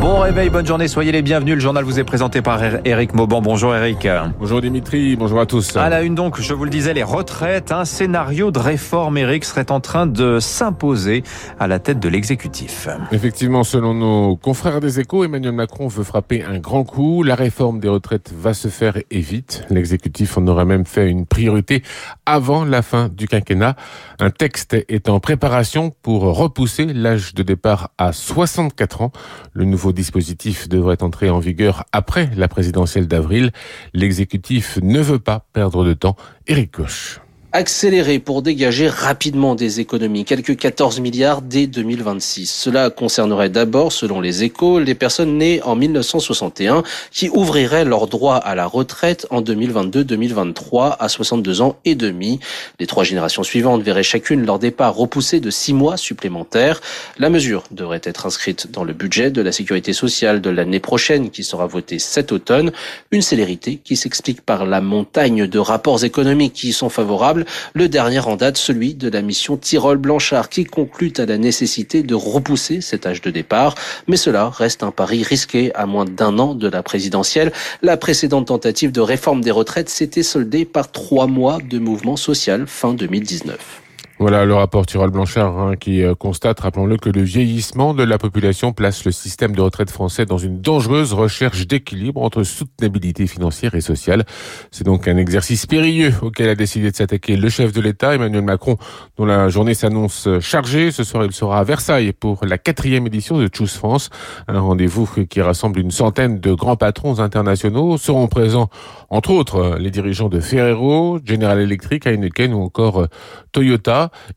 Bon réveil, bonne journée, soyez les bienvenus. Le journal vous est présenté par Eric Mauban. Bonjour Eric. Bonjour Dimitri, bonjour à tous. À la une donc, je vous le disais, les retraites. Un scénario de réforme, Eric, serait en train de s'imposer à la tête de l'exécutif. Effectivement, selon nos confrères des échos, Emmanuel Macron veut frapper un grand coup. La réforme des retraites va se faire et vite. L'exécutif en aurait même fait une priorité avant la fin du quinquennat. Un texte est en préparation pour repousser l'âge de départ à 64 ans. Le nouveau dispositif devrait entrer en vigueur après la présidentielle d'avril. L'exécutif ne veut pas perdre de temps. Éric Koch accélérer pour dégager rapidement des économies, quelques 14 milliards dès 2026. Cela concernerait d'abord, selon les échos, les personnes nées en 1961 qui ouvriraient leur droit à la retraite en 2022-2023 à 62 ans et demi. Les trois générations suivantes verraient chacune leur départ repoussé de six mois supplémentaires. La mesure devrait être inscrite dans le budget de la sécurité sociale de l'année prochaine qui sera voté cet automne. Une célérité qui s'explique par la montagne de rapports économiques qui y sont favorables le dernier en date, celui de la mission Tyrol-Blanchard, qui conclut à la nécessité de repousser cet âge de départ. Mais cela reste un pari risqué à moins d'un an de la présidentielle. La précédente tentative de réforme des retraites s'était soldée par trois mois de mouvement social fin 2019. Voilà le rapport Tirol Blanchard hein, qui euh, constate, rappelons-le, que le vieillissement de la population place le système de retraite français dans une dangereuse recherche d'équilibre entre soutenabilité financière et sociale. C'est donc un exercice périlleux auquel a décidé de s'attaquer le chef de l'État, Emmanuel Macron, dont la journée s'annonce chargée. Ce soir, il sera à Versailles pour la quatrième édition de Choose France, un rendez-vous qui rassemble une centaine de grands patrons internationaux. Seront présents, entre autres, les dirigeants de Ferrero, General Electric, Heineken ou encore euh,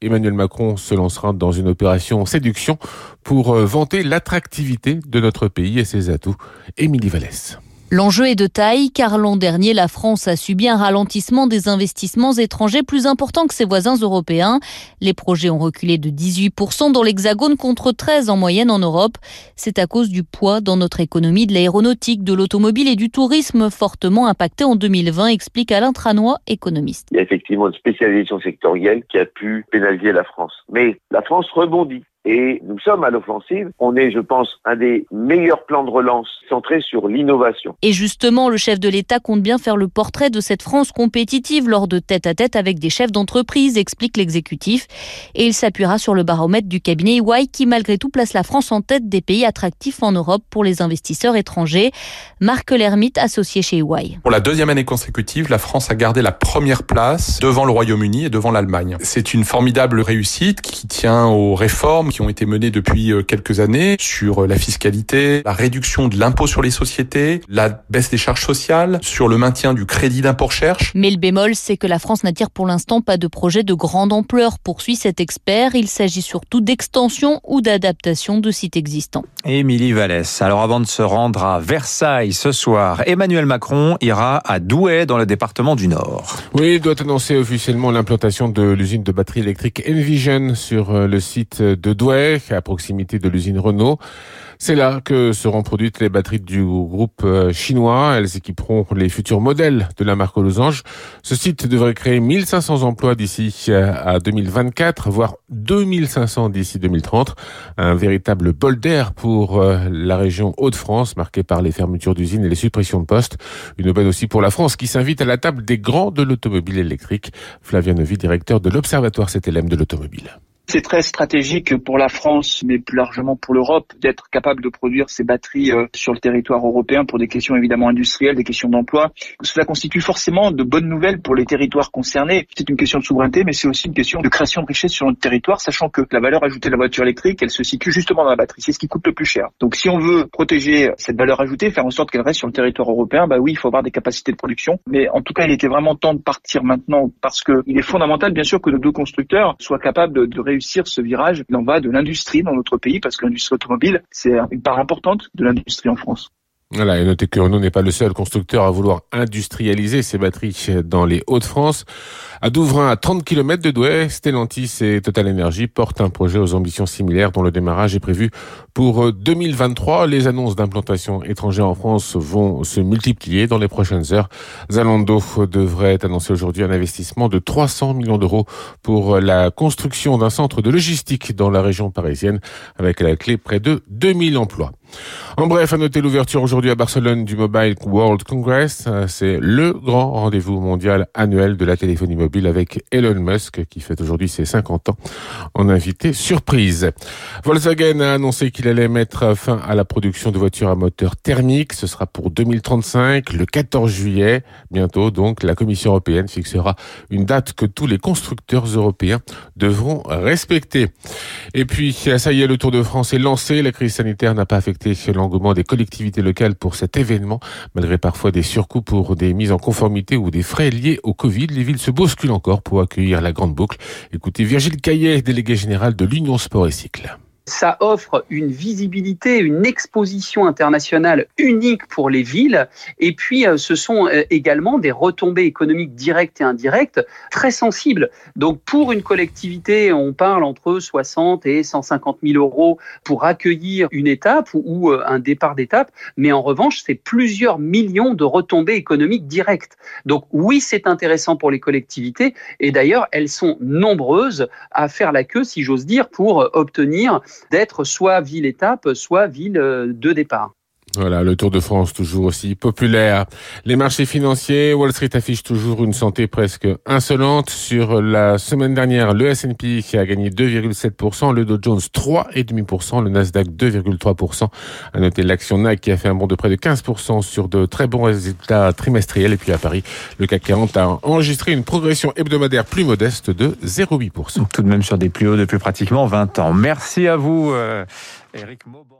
Emmanuel Macron se lancera dans une opération séduction pour euh, vanter l'attractivité de notre pays et ses atouts. Émilie Vallès. L'enjeu est de taille car l'an dernier, la France a subi un ralentissement des investissements étrangers plus important que ses voisins européens. Les projets ont reculé de 18% dans l'Hexagone contre 13 en moyenne en Europe. C'est à cause du poids dans notre économie de l'aéronautique, de l'automobile et du tourisme fortement impacté en 2020, explique Alain Tranois, économiste. Il y a effectivement une spécialisation sectorielle qui a pu pénaliser la France. Mais la France rebondit et nous sommes à l'offensive. On est, je pense, un des meilleurs plans de relance centrés sur l'innovation. Et justement, le chef de l'État compte bien faire le portrait de cette France compétitive lors de tête-à-tête avec des chefs d'entreprise, explique l'exécutif. Et il s'appuiera sur le baromètre du cabinet EY qui, malgré tout, place la France en tête des pays attractifs en Europe pour les investisseurs étrangers. Marc Lermite, associé chez EY. Pour la deuxième année consécutive, la France a gardé la première place devant le Royaume-Uni et devant l'Allemagne. C'est une formidable réussite qui tient aux réformes qui ont été menées depuis euh, quelques années sur euh, la fiscalité, la réduction de l'impôt sur les sociétés, la baisse des charges sociales, sur le maintien du crédit d'impôt-recherche. Mais le bémol, c'est que la France n'attire pour l'instant pas de projet de grande ampleur, poursuit cet expert. Il s'agit surtout d'extension ou d'adaptation de sites existants. Émilie Vallès. Alors avant de se rendre à Versailles ce soir, Emmanuel Macron ira à Douai dans le département du Nord. Oui, il doit annoncer officiellement l'implantation de l'usine de batterie électrique Envision sur euh, le site de Douai, à proximité de l'usine Renault. C'est là que seront produites les batteries du groupe euh, chinois. Elles équiperont les futurs modèles de la marque Losange. Ce site devrait créer 1500 emplois d'ici euh, à 2024, voire 2500 d'ici 2030. Un véritable bol d'air pour euh, la région Hauts-de-France, marquée par les fermetures d'usines et les suppressions de postes. Une aubaine aussi pour la France qui s'invite à la table des grands de l'automobile électrique. Flavien Novi, directeur de l'Observatoire CTLM de l'automobile. C'est très stratégique pour la France, mais plus largement pour l'Europe, d'être capable de produire ces batteries euh, sur le territoire européen pour des questions évidemment industrielles, des questions d'emploi. Cela constitue forcément de bonnes nouvelles pour les territoires concernés. C'est une question de souveraineté, mais c'est aussi une question de création de richesse sur notre territoire, sachant que la valeur ajoutée de la voiture électrique, elle se situe justement dans la batterie. C'est ce qui coûte le plus cher. Donc si on veut protéger cette valeur ajoutée, faire en sorte qu'elle reste sur le territoire européen, bah oui, il faut avoir des capacités de production. Mais en tout cas, il était vraiment temps de partir maintenant parce que il est fondamental, bien sûr, que nos deux constructeurs soient capables de réussir réussir ce virage. Il en va de l'industrie dans notre pays parce que l'industrie automobile, c'est une part importante de l'industrie en France. Voilà, et notez que Renault n'est pas le seul constructeur à vouloir industrialiser ses batteries dans les Hauts-de-France. À Douvrin, à 30 km de Douai, Stellantis et Total Energy portent un projet aux ambitions similaires dont le démarrage est prévu pour 2023. Les annonces d'implantation étrangère en France vont se multiplier dans les prochaines heures. Zalando devrait annoncer aujourd'hui un investissement de 300 millions d'euros pour la construction d'un centre de logistique dans la région parisienne avec à la clé près de 2000 emplois. En bref, à noter l'ouverture aujourd'hui à Barcelone du Mobile World Congress. Euh, c'est le grand rendez-vous mondial annuel de la téléphonie mobile avec Elon Musk qui fête aujourd'hui ses 50 ans en invité surprise. Volkswagen a annoncé qu'il allait mettre fin à la production de voitures à moteur thermique. Ce sera pour 2035, le 14 juillet. Bientôt, donc, la Commission européenne fixera une date que tous les constructeurs européens devront respecter. Et puis, ça y est, le Tour de France est lancé. La crise sanitaire n'a pas affecté l'engouement des collectivités locales pour cet événement. Malgré parfois des surcoûts pour des mises en conformité ou des frais liés au Covid, les villes se bousculent encore pour accueillir la grande boucle. Écoutez Virgile Caillet, délégué général de l'Union Sport et Cycle ça offre une visibilité, une exposition internationale unique pour les villes. Et puis, euh, ce sont euh, également des retombées économiques directes et indirectes très sensibles. Donc, pour une collectivité, on parle entre 60 et 150 000 euros pour accueillir une étape ou euh, un départ d'étape. Mais en revanche, c'est plusieurs millions de retombées économiques directes. Donc, oui, c'est intéressant pour les collectivités. Et d'ailleurs, elles sont nombreuses à faire la queue, si j'ose dire, pour obtenir d'être soit ville-étape, soit ville euh, de départ. Voilà, le Tour de France toujours aussi populaire. Les marchés financiers, Wall Street affiche toujours une santé presque insolente. Sur la semaine dernière, le S&P qui a gagné 2,7%, le Dow Jones 3,5%, le Nasdaq 2,3%. À noter l'action NAC qui a fait un bond de près de 15% sur de très bons résultats trimestriels. Et puis à Paris, le CAC 40 a enregistré une progression hebdomadaire plus modeste de 0,8%. Tout de même sur des plus hauts depuis pratiquement 20 ans. Merci à vous, euh, Eric Mauban.